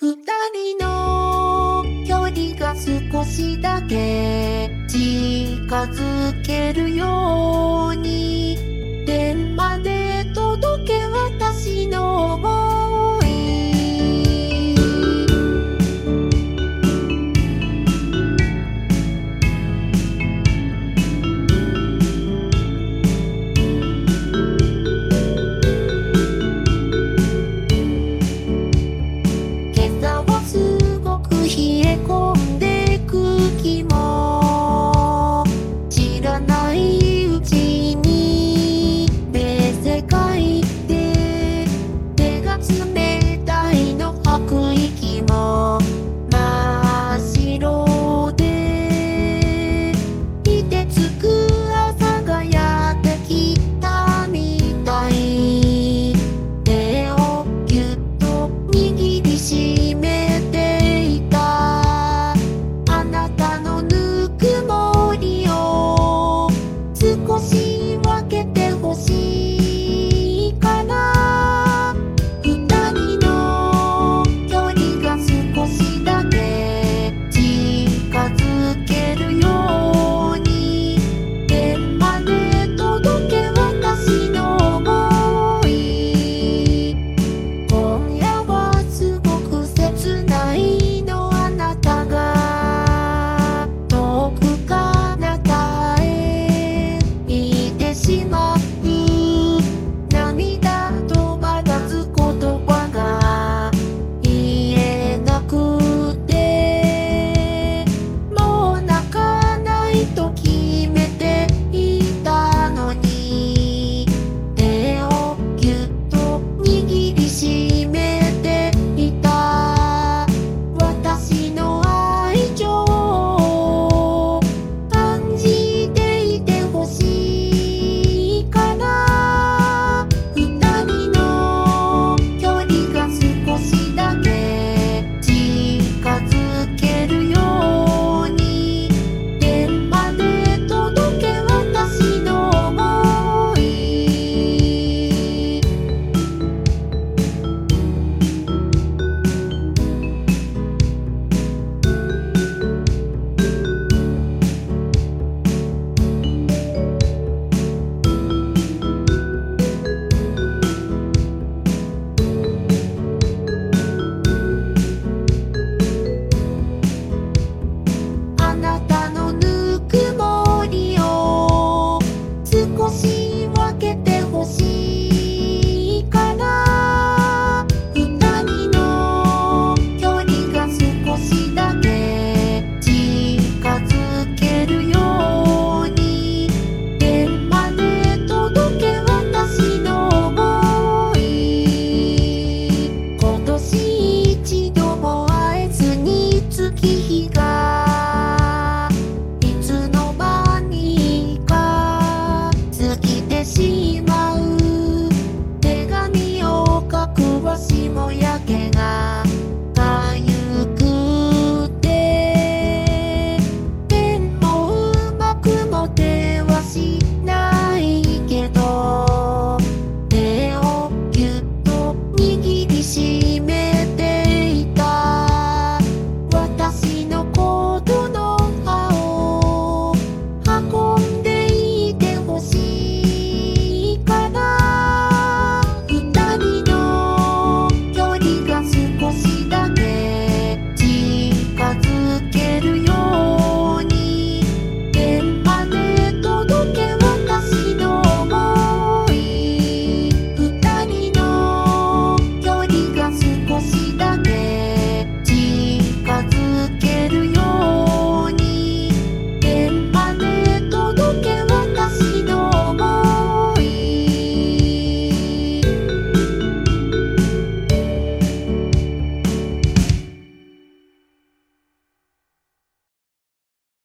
二人の距離が少しだけ近づけるよ。しい